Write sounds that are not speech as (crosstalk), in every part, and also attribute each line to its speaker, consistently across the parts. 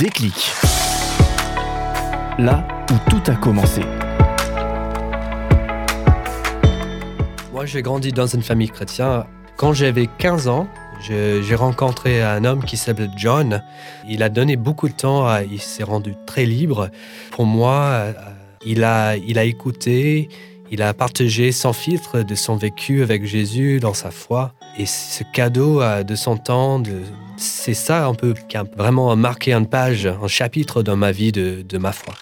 Speaker 1: Déclic. Là où tout a commencé.
Speaker 2: Moi, j'ai grandi dans une famille chrétienne. Quand j'avais 15 ans, j'ai rencontré un homme qui s'appelle John. Il a donné beaucoup de temps, à- il s'est rendu très libre. Pour moi, euh, il a, il a écouté, il a partagé sans filtre de son vécu avec Jésus dans sa foi. Et ce cadeau euh, de son temps, de- c'est ça un peu qui a vraiment marqué une page, un chapitre dans ma vie de, ma foi.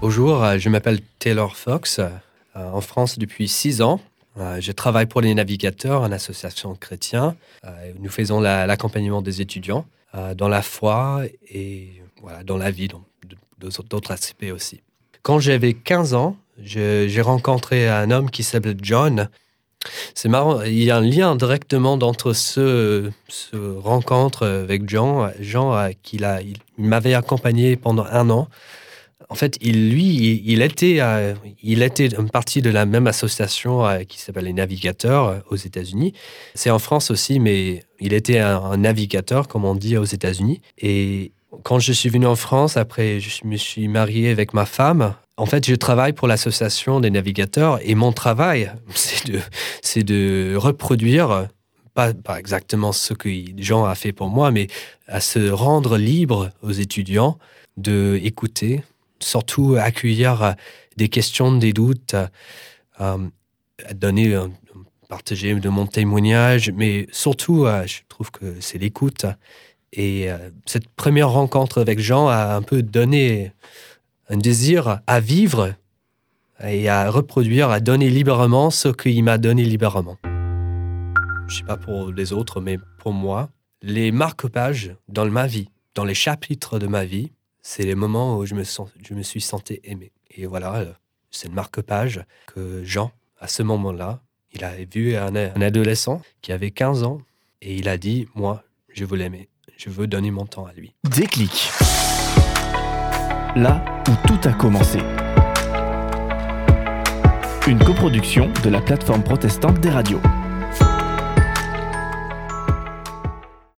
Speaker 2: Bonjour, euh, je m'appelle Taylor Fox, euh, en France depuis six ans. Euh, Je travaille pour les navigateurs, une association chrétienne. Nous faisons la- l'accompagnement des étudiants dans la foi et dans la vie, dans d'autres aspects aussi. Quand j'avais 15 ans, j'ai rencontré un homme qui s'appelle John. C'est marrant, il y a un lien directement entre ce, rencontre avec Jean, Jean euh, qu'il a, il, m'avait accompagné pendant un an. En fait, il, lui, il, était, euh, il était une partie de la même association euh, qui s'appelle les Navigateurs aux États-Unis. C'est en France aussi, mais il était un navigateur, comme on dit aux États-Unis. Et quand je suis venu en France, après, je me suis marié avec ma femme. En fait, je travaille pour l'association des navigateurs et mon travail, (laughs) c'est de, c'est de reproduire, pas, pas exactement ce que Jean a fait pour moi, mais à se rendre libre aux étudiants de écouter, surtout accueillir des questions, des doutes, euh, donner, euh, partager de mon témoignage, mais surtout, euh, je trouve que c'est l'écoute. Et cette première rencontre avec Jean a un peu donné un désir à vivre et à reproduire, à donner librement ce qu'il m'a donné librement. Je sais pas pour les autres, mais pour moi, les marque-pages dans ma vie, dans les chapitres de ma vie, c'est les moments où je me, suis senti aimé. Et voilà, euh, c'est une marque-page que Jean, à ce moment-là, il a vu un, un adolescent qui avait 15 ans et il a dit, moi, je veux l'aimer, je veux donner mon temps à lui.
Speaker 1: Déclic. Là où tout a commencé. Une coproduction de la plateforme protestante des radios.